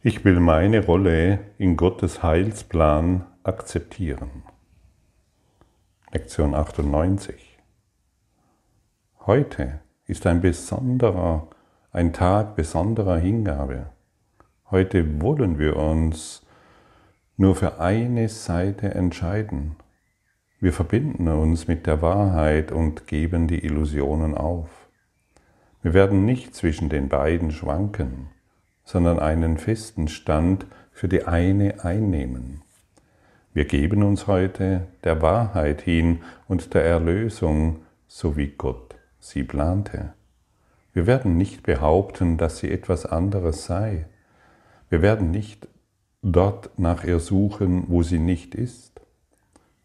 Ich will meine Rolle in Gottes Heilsplan akzeptieren. Lektion 98. Heute ist ein besonderer, ein Tag besonderer Hingabe. Heute wollen wir uns nur für eine Seite entscheiden. Wir verbinden uns mit der Wahrheit und geben die Illusionen auf. Wir werden nicht zwischen den beiden schwanken sondern einen festen Stand für die eine einnehmen. Wir geben uns heute der Wahrheit hin und der Erlösung, so wie Gott sie plante. Wir werden nicht behaupten, dass sie etwas anderes sei. Wir werden nicht dort nach ihr suchen, wo sie nicht ist.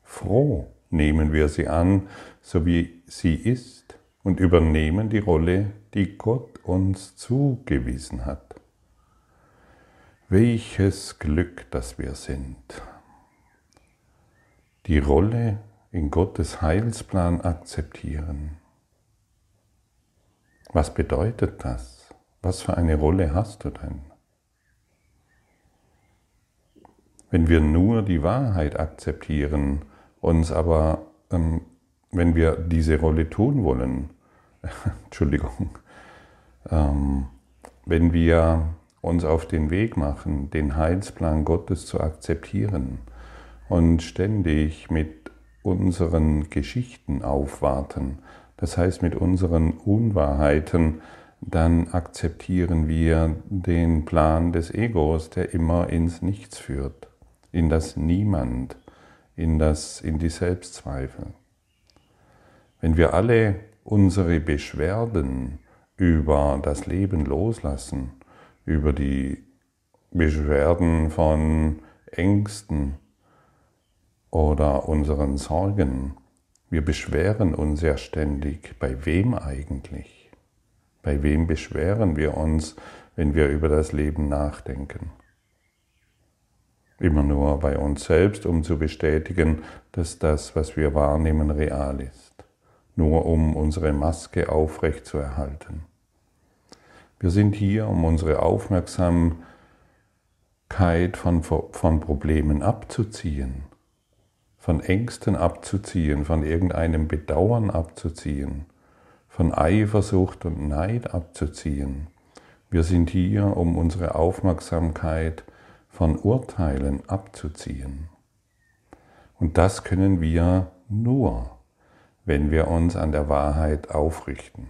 Froh nehmen wir sie an, so wie sie ist, und übernehmen die Rolle, die Gott uns zugewiesen hat. Welches Glück, dass wir sind. Die Rolle in Gottes Heilsplan akzeptieren. Was bedeutet das? Was für eine Rolle hast du denn? Wenn wir nur die Wahrheit akzeptieren, uns aber, ähm, wenn wir diese Rolle tun wollen, Entschuldigung, ähm, wenn wir uns auf den Weg machen, den Heilsplan Gottes zu akzeptieren und ständig mit unseren Geschichten aufwarten, das heißt mit unseren Unwahrheiten, dann akzeptieren wir den Plan des Egos, der immer ins Nichts führt, in das Niemand, in, das, in die Selbstzweifel. Wenn wir alle unsere Beschwerden über das Leben loslassen über die Beschwerden von Ängsten oder unseren Sorgen. Wir beschweren uns ja ständig. Bei wem eigentlich? Bei wem beschweren wir uns, wenn wir über das Leben nachdenken? Immer nur bei uns selbst, um zu bestätigen, dass das, was wir wahrnehmen, real ist. Nur um unsere Maske aufrecht zu erhalten. Wir sind hier, um unsere Aufmerksamkeit von, von Problemen abzuziehen, von Ängsten abzuziehen, von irgendeinem Bedauern abzuziehen, von Eifersucht und Neid abzuziehen. Wir sind hier, um unsere Aufmerksamkeit von Urteilen abzuziehen. Und das können wir nur, wenn wir uns an der Wahrheit aufrichten,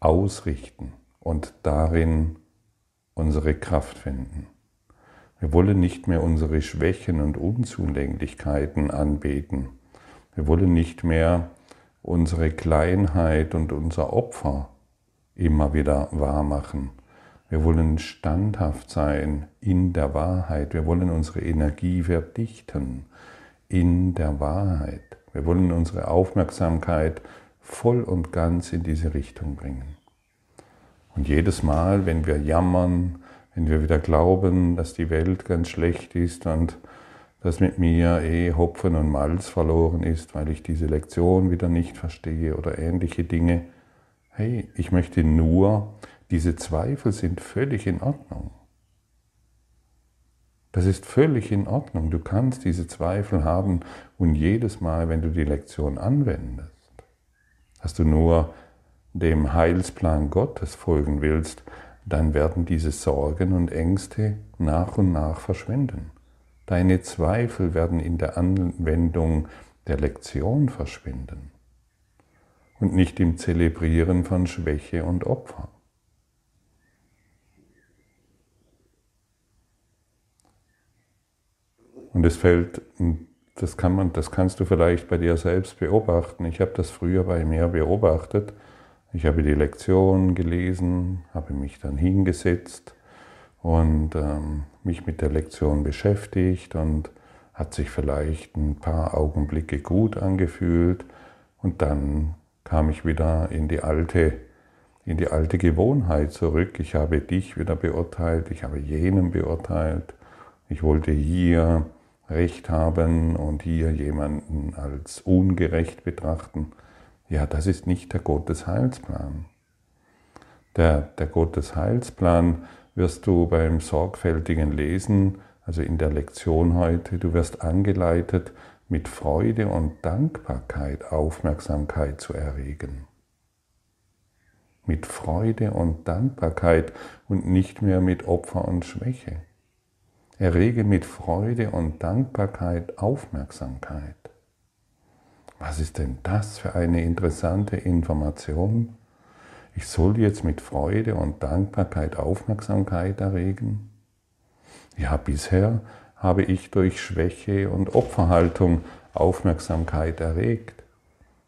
ausrichten und darin unsere Kraft finden. Wir wollen nicht mehr unsere Schwächen und Unzulänglichkeiten anbeten. Wir wollen nicht mehr unsere Kleinheit und unser Opfer immer wieder wahrmachen. Wir wollen standhaft sein in der Wahrheit. Wir wollen unsere Energie verdichten in der Wahrheit. Wir wollen unsere Aufmerksamkeit voll und ganz in diese Richtung bringen. Und jedes Mal, wenn wir jammern, wenn wir wieder glauben, dass die Welt ganz schlecht ist und dass mit mir eh Hopfen und Malz verloren ist, weil ich diese Lektion wieder nicht verstehe oder ähnliche Dinge. Hey, ich möchte nur, diese Zweifel sind völlig in Ordnung. Das ist völlig in Ordnung. Du kannst diese Zweifel haben und jedes Mal, wenn du die Lektion anwendest, hast du nur dem Heilsplan Gottes folgen willst, dann werden diese Sorgen und Ängste nach und nach verschwinden. Deine Zweifel werden in der Anwendung der Lektion verschwinden und nicht im Zelebrieren von Schwäche und Opfer. Und es fällt, das, kann man, das kannst du vielleicht bei dir selbst beobachten. Ich habe das früher bei mir beobachtet, ich habe die Lektion gelesen, habe mich dann hingesetzt und ähm, mich mit der Lektion beschäftigt und hat sich vielleicht ein paar Augenblicke gut angefühlt und dann kam ich wieder in die alte, in die alte Gewohnheit zurück. Ich habe dich wieder beurteilt, ich habe jenen beurteilt. Ich wollte hier Recht haben und hier jemanden als ungerecht betrachten. Ja, das ist nicht der Gottes Heilsplan. Der, der Gottes Heilsplan wirst du beim sorgfältigen Lesen, also in der Lektion heute, du wirst angeleitet, mit Freude und Dankbarkeit Aufmerksamkeit zu erregen. Mit Freude und Dankbarkeit und nicht mehr mit Opfer und Schwäche. Errege mit Freude und Dankbarkeit Aufmerksamkeit. Was ist denn das für eine interessante Information? Ich soll jetzt mit Freude und Dankbarkeit Aufmerksamkeit erregen? Ja, bisher habe ich durch Schwäche und Opferhaltung Aufmerksamkeit erregt.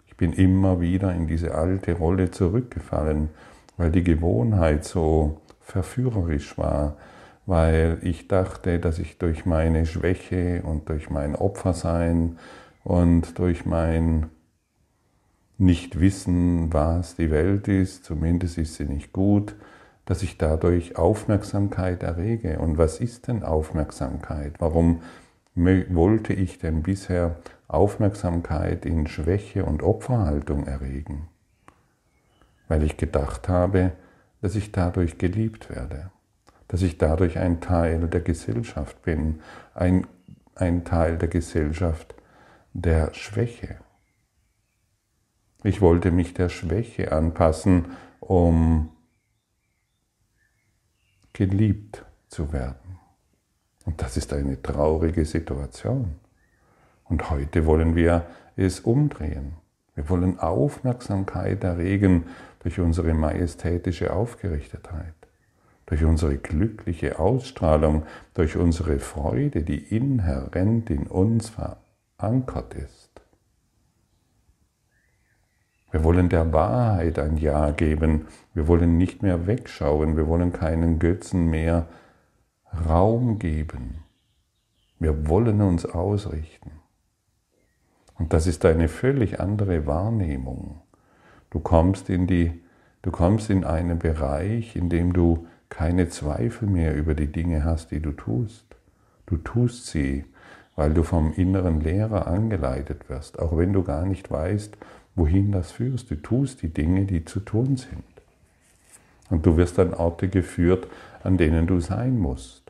Ich bin immer wieder in diese alte Rolle zurückgefallen, weil die Gewohnheit so verführerisch war, weil ich dachte, dass ich durch meine Schwäche und durch mein Opfersein und durch mein Nichtwissen, was die Welt ist, zumindest ist sie nicht gut, dass ich dadurch Aufmerksamkeit errege. Und was ist denn Aufmerksamkeit? Warum wollte ich denn bisher Aufmerksamkeit in Schwäche und Opferhaltung erregen? Weil ich gedacht habe, dass ich dadurch geliebt werde, dass ich dadurch ein Teil der Gesellschaft bin, ein, ein Teil der Gesellschaft der Schwäche. Ich wollte mich der Schwäche anpassen, um geliebt zu werden. Und das ist eine traurige Situation. Und heute wollen wir es umdrehen. Wir wollen Aufmerksamkeit erregen durch unsere majestätische Aufgerichtetheit, durch unsere glückliche Ausstrahlung, durch unsere Freude, die inhärent in uns verankert ist. Wir wollen der Wahrheit ein Ja geben. Wir wollen nicht mehr wegschauen. Wir wollen keinen Götzen mehr Raum geben. Wir wollen uns ausrichten. Und das ist eine völlig andere Wahrnehmung. Du kommst in die, du kommst in einen Bereich, in dem du keine Zweifel mehr über die Dinge hast, die du tust. Du tust sie, weil du vom inneren Lehrer angeleitet wirst, auch wenn du gar nicht weißt, wohin das führst. Du tust die Dinge, die zu tun sind. Und du wirst an Orte geführt, an denen du sein musst.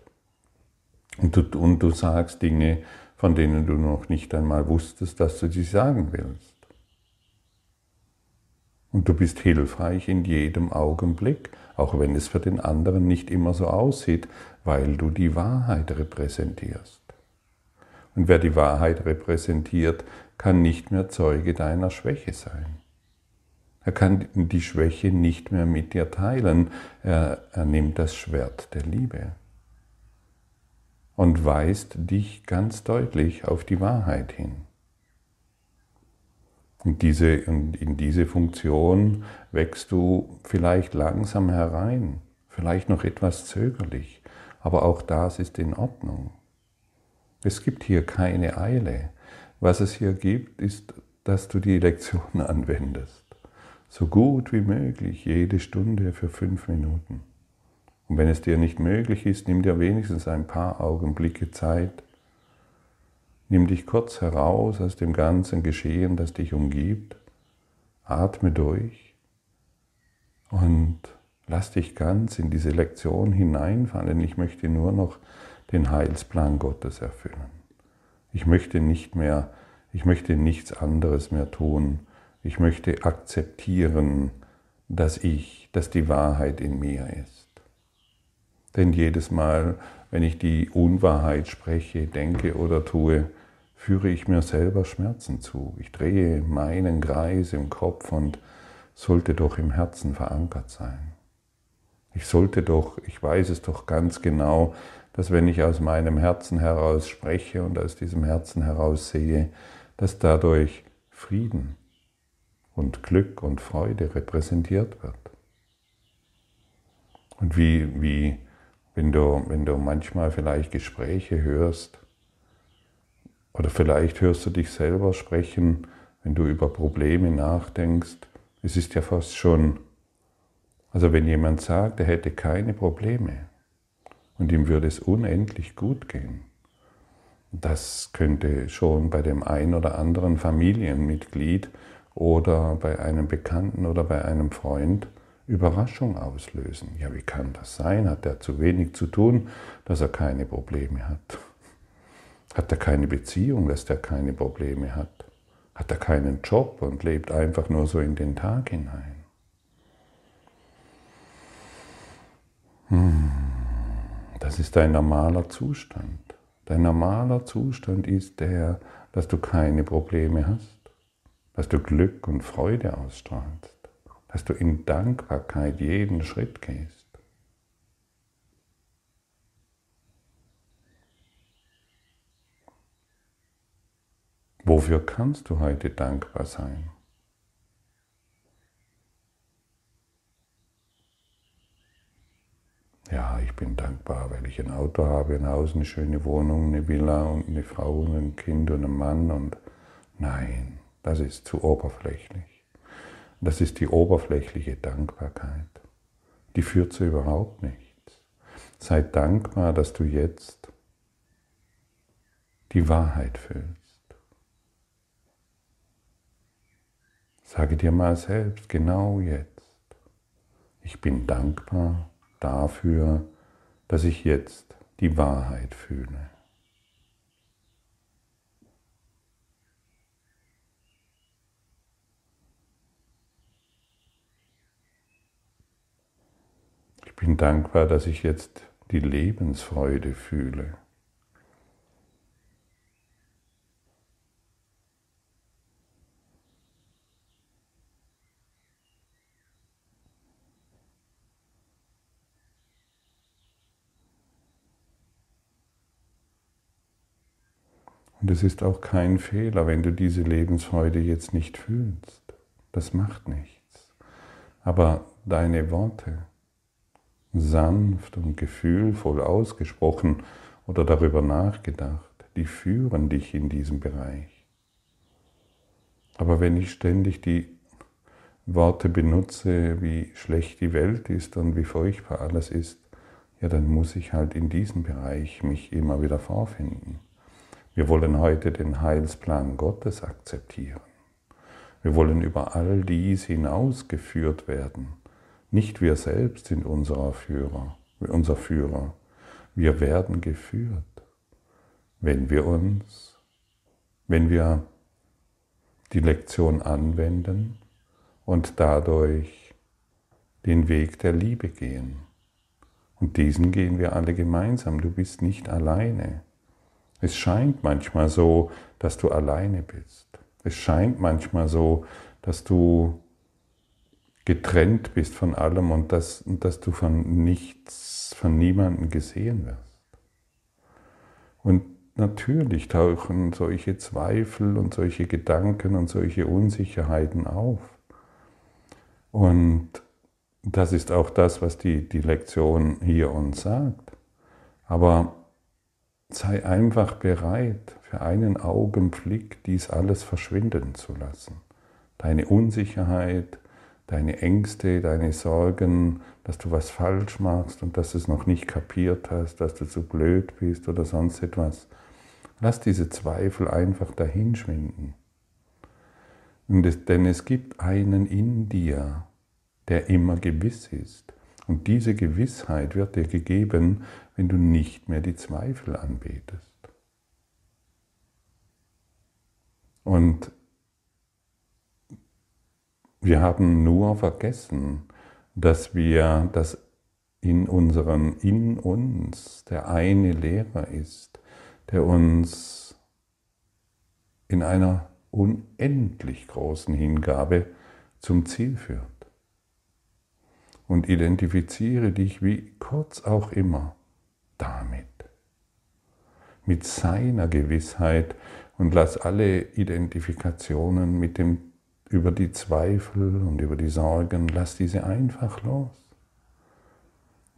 Und du, und du sagst Dinge, von denen du noch nicht einmal wusstest, dass du sie sagen willst. Und du bist hilfreich in jedem Augenblick, auch wenn es für den anderen nicht immer so aussieht, weil du die Wahrheit repräsentierst. Und wer die Wahrheit repräsentiert, kann nicht mehr Zeuge deiner Schwäche sein. Er kann die Schwäche nicht mehr mit dir teilen. Er, er nimmt das Schwert der Liebe und weist dich ganz deutlich auf die Wahrheit hin. Und, diese, und in diese Funktion wächst du vielleicht langsam herein, vielleicht noch etwas zögerlich, aber auch das ist in Ordnung. Es gibt hier keine Eile. Was es hier gibt, ist, dass du die Lektion anwendest. So gut wie möglich, jede Stunde für fünf Minuten. Und wenn es dir nicht möglich ist, nimm dir wenigstens ein paar Augenblicke Zeit. Nimm dich kurz heraus aus dem ganzen Geschehen, das dich umgibt. Atme durch und lass dich ganz in diese Lektion hineinfallen. Ich möchte nur noch den Heilsplan Gottes erfüllen. Ich möchte nicht mehr, ich möchte nichts anderes mehr tun. Ich möchte akzeptieren, dass ich, dass die Wahrheit in mir ist. Denn jedes Mal, wenn ich die Unwahrheit spreche, denke oder tue, führe ich mir selber Schmerzen zu. Ich drehe meinen Kreis im Kopf und sollte doch im Herzen verankert sein. Ich sollte doch, ich weiß es doch ganz genau, dass wenn ich aus meinem Herzen heraus spreche und aus diesem Herzen heraus sehe, dass dadurch Frieden und Glück und Freude repräsentiert wird. Und wie, wie wenn, du, wenn du manchmal vielleicht Gespräche hörst, oder vielleicht hörst du dich selber sprechen, wenn du über Probleme nachdenkst, es ist ja fast schon, also wenn jemand sagt, er hätte keine Probleme, und ihm würde es unendlich gut gehen. Das könnte schon bei dem ein oder anderen Familienmitglied oder bei einem Bekannten oder bei einem Freund Überraschung auslösen. Ja, wie kann das sein? Hat er zu wenig zu tun, dass er keine Probleme hat? Hat er keine Beziehung, dass er keine Probleme hat? Hat er keinen Job und lebt einfach nur so in den Tag hinein? Hm, das ist ein normaler Zustand. Dein normaler Zustand ist der, dass du keine Probleme hast, dass du Glück und Freude ausstrahlst, dass du in Dankbarkeit jeden Schritt gehst. Wofür kannst du heute dankbar sein? Ja, ich bin dankbar, weil ich ein Auto habe, ein Haus, eine schöne Wohnung, eine Villa und eine Frau und ein Kind und einen Mann und nein, das ist zu oberflächlich. Das ist die oberflächliche Dankbarkeit. Die führt zu überhaupt nichts. Sei dankbar, dass du jetzt die Wahrheit fühlst. Sage dir mal selbst, genau jetzt, ich bin dankbar dafür, dass ich jetzt die Wahrheit fühle. Ich bin dankbar, dass ich jetzt die Lebensfreude fühle. Und es ist auch kein Fehler, wenn du diese Lebensfreude jetzt nicht fühlst. Das macht nichts. Aber deine Worte, sanft und gefühlvoll ausgesprochen oder darüber nachgedacht, die führen dich in diesem Bereich. Aber wenn ich ständig die Worte benutze, wie schlecht die Welt ist und wie furchtbar alles ist, ja, dann muss ich halt in diesem Bereich mich immer wieder vorfinden. Wir wollen heute den Heilsplan Gottes akzeptieren. Wir wollen über all dies hinausgeführt werden. Nicht wir selbst sind unser Führer, unser Führer. Wir werden geführt, wenn wir uns, wenn wir die Lektion anwenden und dadurch den Weg der Liebe gehen. Und diesen gehen wir alle gemeinsam. Du bist nicht alleine. Es scheint manchmal so, dass du alleine bist. Es scheint manchmal so, dass du getrennt bist von allem und dass, und dass du von nichts, von niemandem gesehen wirst. Und natürlich tauchen solche Zweifel und solche Gedanken und solche Unsicherheiten auf. Und das ist auch das, was die, die Lektion hier uns sagt. Aber sei einfach bereit, für einen Augenblick dies alles verschwinden zu lassen. Deine Unsicherheit, deine Ängste, deine Sorgen, dass du was falsch machst und dass du es noch nicht kapiert hast, dass du zu blöd bist oder sonst etwas. Lass diese Zweifel einfach dahinschwinden. denn es gibt einen in dir, der immer gewiss ist. Und diese Gewissheit wird dir gegeben, wenn du nicht mehr die Zweifel anbetest. Und wir haben nur vergessen, dass wir, dass in unseren, in uns der eine Lehrer ist, der uns in einer unendlich großen Hingabe zum Ziel führt. Und identifiziere dich wie kurz auch immer damit, mit seiner Gewissheit und lass alle Identifikationen mit dem, über die Zweifel und über die Sorgen, lass diese einfach los.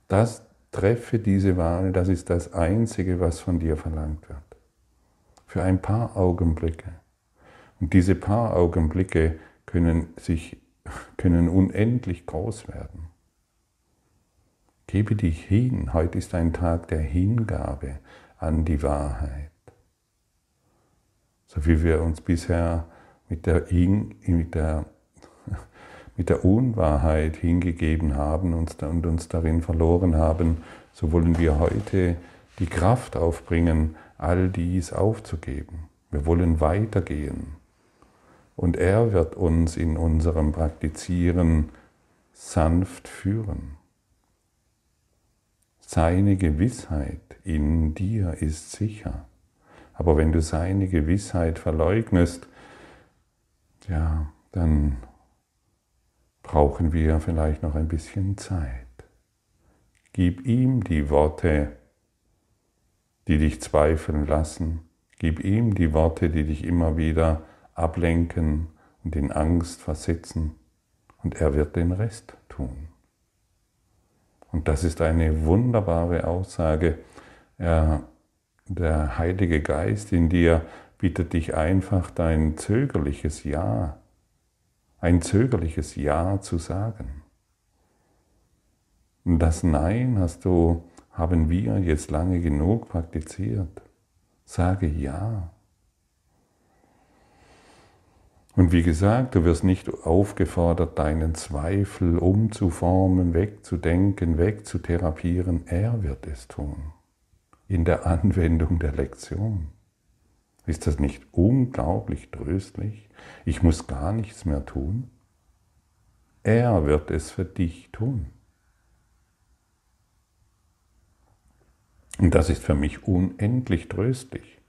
Das treffe diese Wahl, das ist das Einzige, was von dir verlangt wird. Für ein paar Augenblicke. Und diese paar Augenblicke können sich, können unendlich groß werden. Gebe dich hin. Heute ist ein Tag der Hingabe an die Wahrheit. So wie wir uns bisher mit der, mit der mit der Unwahrheit hingegeben haben und uns darin verloren haben, so wollen wir heute die Kraft aufbringen, all dies aufzugeben. Wir wollen weitergehen. Und er wird uns in unserem Praktizieren sanft führen. Seine Gewissheit in dir ist sicher. Aber wenn du seine Gewissheit verleugnest, ja, dann brauchen wir vielleicht noch ein bisschen Zeit. Gib ihm die Worte, die dich zweifeln lassen. Gib ihm die Worte, die dich immer wieder ablenken und in Angst versetzen. Und er wird den Rest tun. Und das ist eine wunderbare Aussage. Er, der Heilige Geist in dir bittet dich einfach dein zögerliches Ja, ein zögerliches Ja zu sagen. Und das Nein hast du, haben wir jetzt lange genug praktiziert. Sage Ja. Und wie gesagt, du wirst nicht aufgefordert, deinen Zweifel umzuformen, wegzudenken, wegzutherapieren. Er wird es tun. In der Anwendung der Lektion. Ist das nicht unglaublich tröstlich? Ich muss gar nichts mehr tun. Er wird es für dich tun. Und das ist für mich unendlich tröstlich.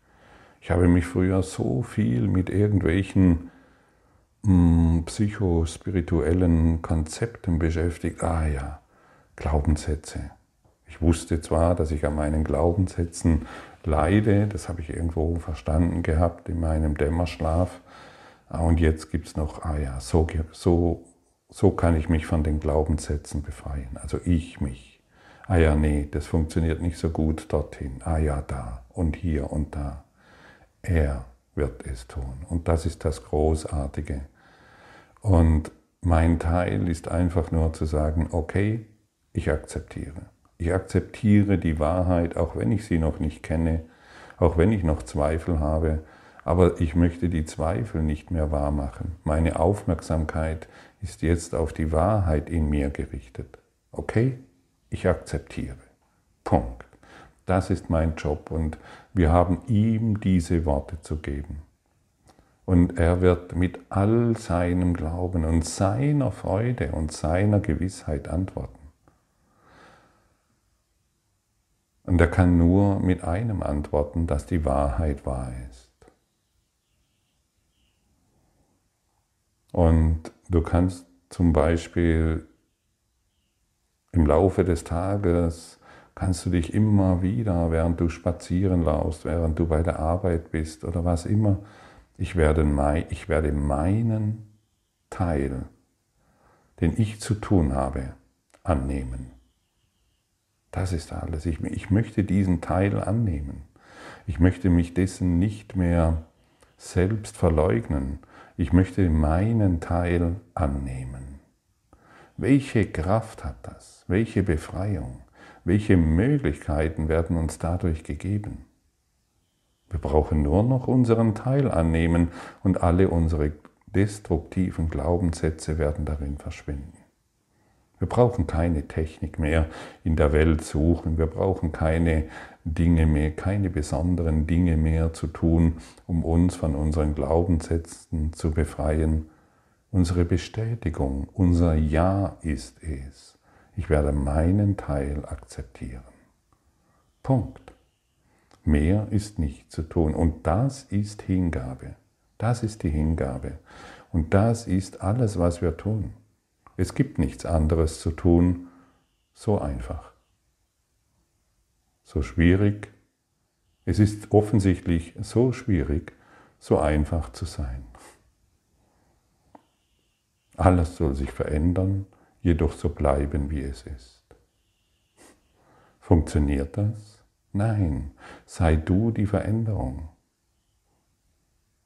Ich habe mich früher so viel mit irgendwelchen psychospirituellen Konzepten beschäftigt. Ah ja, Glaubenssätze. Ich wusste zwar, dass ich an meinen Glaubenssätzen leide, das habe ich irgendwo verstanden gehabt in meinem Dämmerschlaf. Ah, und jetzt gibt es noch, ah ja, so, so, so kann ich mich von den Glaubenssätzen befreien. Also ich mich ah ja, nee, das funktioniert nicht so gut dorthin, ah ja, da und hier und da. Er wird es tun. Und das ist das Großartige. Und mein Teil ist einfach nur zu sagen, okay, ich akzeptiere. Ich akzeptiere die Wahrheit, auch wenn ich sie noch nicht kenne, auch wenn ich noch Zweifel habe, aber ich möchte die Zweifel nicht mehr wahr machen. Meine Aufmerksamkeit ist jetzt auf die Wahrheit in mir gerichtet. Okay? Ich akzeptiere. Punkt. Das ist mein Job und wir haben ihm diese Worte zu geben. Und er wird mit all seinem Glauben und seiner Freude und seiner Gewissheit antworten. Und er kann nur mit einem antworten, dass die Wahrheit wahr ist. Und du kannst zum Beispiel im Laufe des Tages kannst du dich immer wieder, während du spazieren laufst, während du bei der Arbeit bist oder was immer, ich werde, ich werde meinen Teil, den ich zu tun habe, annehmen. Das ist alles. Ich, ich möchte diesen Teil annehmen. Ich möchte mich dessen nicht mehr selbst verleugnen. Ich möchte meinen Teil annehmen. Welche Kraft hat das? Welche Befreiung? Welche Möglichkeiten werden uns dadurch gegeben? Wir brauchen nur noch unseren Teil annehmen und alle unsere destruktiven Glaubenssätze werden darin verschwinden. Wir brauchen keine Technik mehr in der Welt suchen, wir brauchen keine Dinge mehr, keine besonderen Dinge mehr zu tun, um uns von unseren Glaubenssätzen zu befreien, Unsere Bestätigung, unser Ja ist es. Ich werde meinen Teil akzeptieren. Punkt. Mehr ist nicht zu tun. Und das ist Hingabe. Das ist die Hingabe. Und das ist alles, was wir tun. Es gibt nichts anderes zu tun, so einfach. So schwierig. Es ist offensichtlich so schwierig, so einfach zu sein. Alles soll sich verändern, jedoch so bleiben, wie es ist. Funktioniert das? Nein, sei du die Veränderung.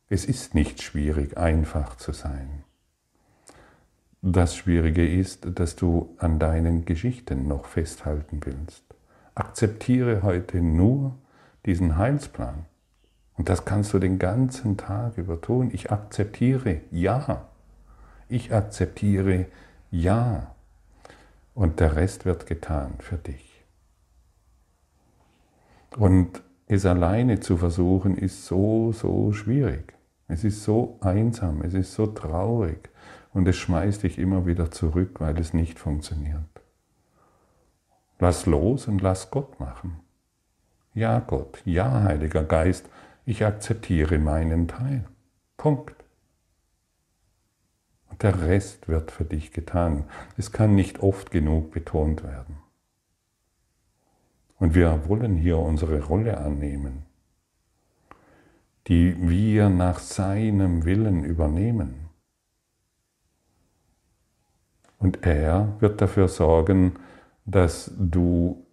Es ist nicht schwierig, einfach zu sein. Das Schwierige ist, dass du an deinen Geschichten noch festhalten willst. Akzeptiere heute nur diesen Heilsplan. Und das kannst du den ganzen Tag über tun. Ich akzeptiere, ja. Ich akzeptiere Ja. Und der Rest wird getan für dich. Und es alleine zu versuchen, ist so, so schwierig. Es ist so einsam, es ist so traurig und es schmeißt dich immer wieder zurück, weil es nicht funktioniert. Lass los und lass Gott machen. Ja, Gott, ja, Heiliger Geist, ich akzeptiere meinen Teil. Punkt. Der Rest wird für dich getan. Es kann nicht oft genug betont werden. Und wir wollen hier unsere Rolle annehmen, die wir nach seinem Willen übernehmen. Und er wird dafür sorgen, dass du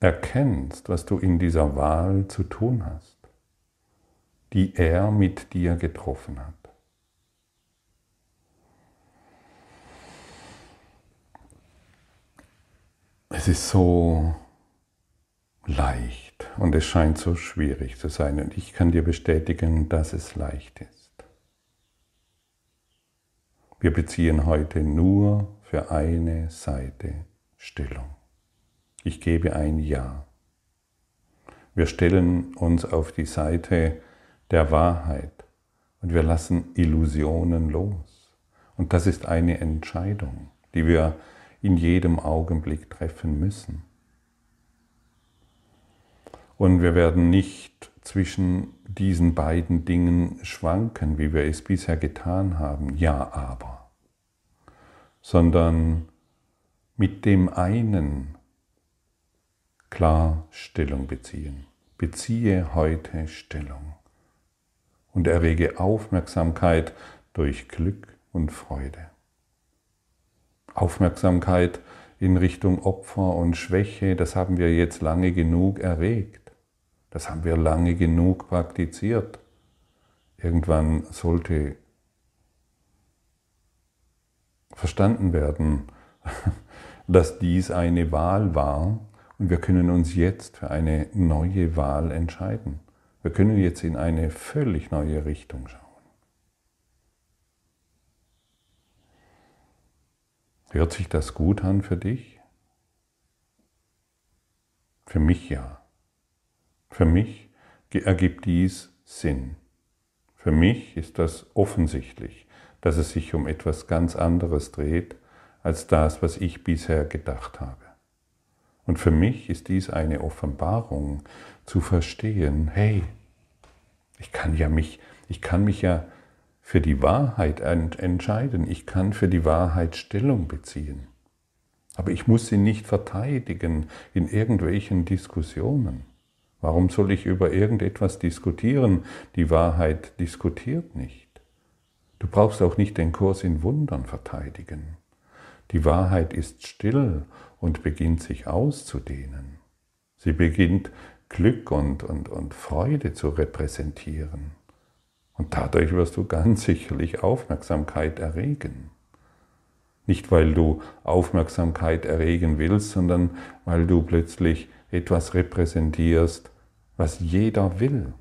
erkennst, was du in dieser Wahl zu tun hast, die er mit dir getroffen hat. Es ist so leicht und es scheint so schwierig zu sein und ich kann dir bestätigen, dass es leicht ist. Wir beziehen heute nur für eine Seite Stellung. Ich gebe ein Ja. Wir stellen uns auf die Seite der Wahrheit und wir lassen Illusionen los. Und das ist eine Entscheidung, die wir in jedem Augenblick treffen müssen. Und wir werden nicht zwischen diesen beiden Dingen schwanken, wie wir es bisher getan haben, ja aber, sondern mit dem einen klar Stellung beziehen. Beziehe heute Stellung und errege Aufmerksamkeit durch Glück und Freude. Aufmerksamkeit in Richtung Opfer und Schwäche, das haben wir jetzt lange genug erregt. Das haben wir lange genug praktiziert. Irgendwann sollte verstanden werden, dass dies eine Wahl war und wir können uns jetzt für eine neue Wahl entscheiden. Wir können jetzt in eine völlig neue Richtung schauen. Hört sich das gut an für dich? Für mich ja. Für mich ergibt dies Sinn. Für mich ist das offensichtlich, dass es sich um etwas ganz anderes dreht als das, was ich bisher gedacht habe. Und für mich ist dies eine Offenbarung zu verstehen, hey, ich kann ja mich, ich kann mich ja für die Wahrheit entscheiden. Ich kann für die Wahrheit Stellung beziehen. Aber ich muss sie nicht verteidigen in irgendwelchen Diskussionen. Warum soll ich über irgendetwas diskutieren? Die Wahrheit diskutiert nicht. Du brauchst auch nicht den Kurs in Wundern verteidigen. Die Wahrheit ist still und beginnt sich auszudehnen. Sie beginnt Glück und, und, und Freude zu repräsentieren. Und dadurch wirst du ganz sicherlich Aufmerksamkeit erregen. Nicht weil du Aufmerksamkeit erregen willst, sondern weil du plötzlich etwas repräsentierst, was jeder will.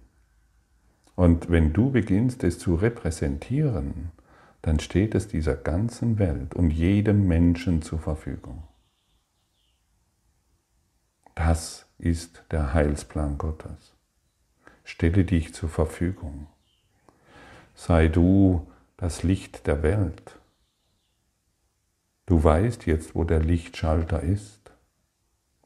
Und wenn du beginnst, es zu repräsentieren, dann steht es dieser ganzen Welt und jedem Menschen zur Verfügung. Das ist der Heilsplan Gottes. Stelle dich zur Verfügung sei du das Licht der Welt. Du weißt jetzt, wo der Lichtschalter ist.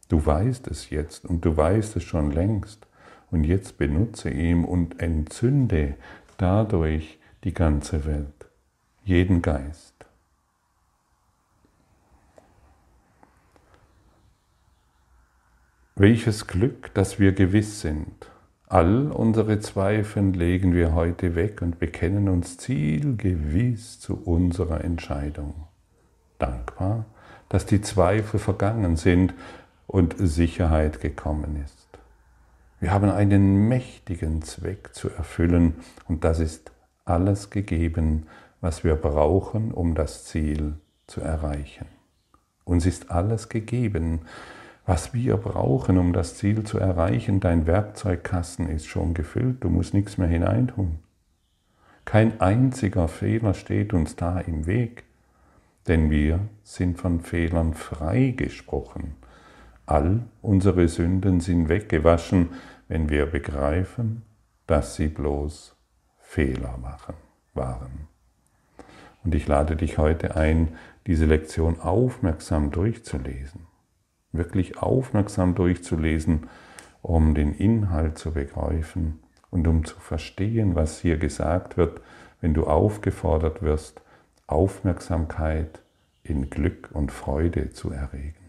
Du weißt es jetzt und du weißt es schon längst. Und jetzt benutze ihn und entzünde dadurch die ganze Welt, jeden Geist. Welches Glück, dass wir gewiss sind, All unsere Zweifel legen wir heute weg und bekennen uns zielgewiss zu unserer Entscheidung. Dankbar, dass die Zweifel vergangen sind und Sicherheit gekommen ist. Wir haben einen mächtigen Zweck zu erfüllen und das ist alles gegeben, was wir brauchen, um das Ziel zu erreichen. Uns ist alles gegeben, was wir brauchen, um das Ziel zu erreichen. Dein Werkzeugkasten ist schon gefüllt, du musst nichts mehr hineintun. Kein einziger Fehler steht uns da im Weg, denn wir sind von Fehlern freigesprochen. All unsere Sünden sind weggewaschen, wenn wir begreifen, dass sie bloß Fehler machen, waren. Und ich lade dich heute ein, diese Lektion aufmerksam durchzulesen. Wirklich aufmerksam durchzulesen, um den Inhalt zu begreifen und um zu verstehen, was hier gesagt wird, wenn du aufgefordert wirst, Aufmerksamkeit in Glück und Freude zu erregen.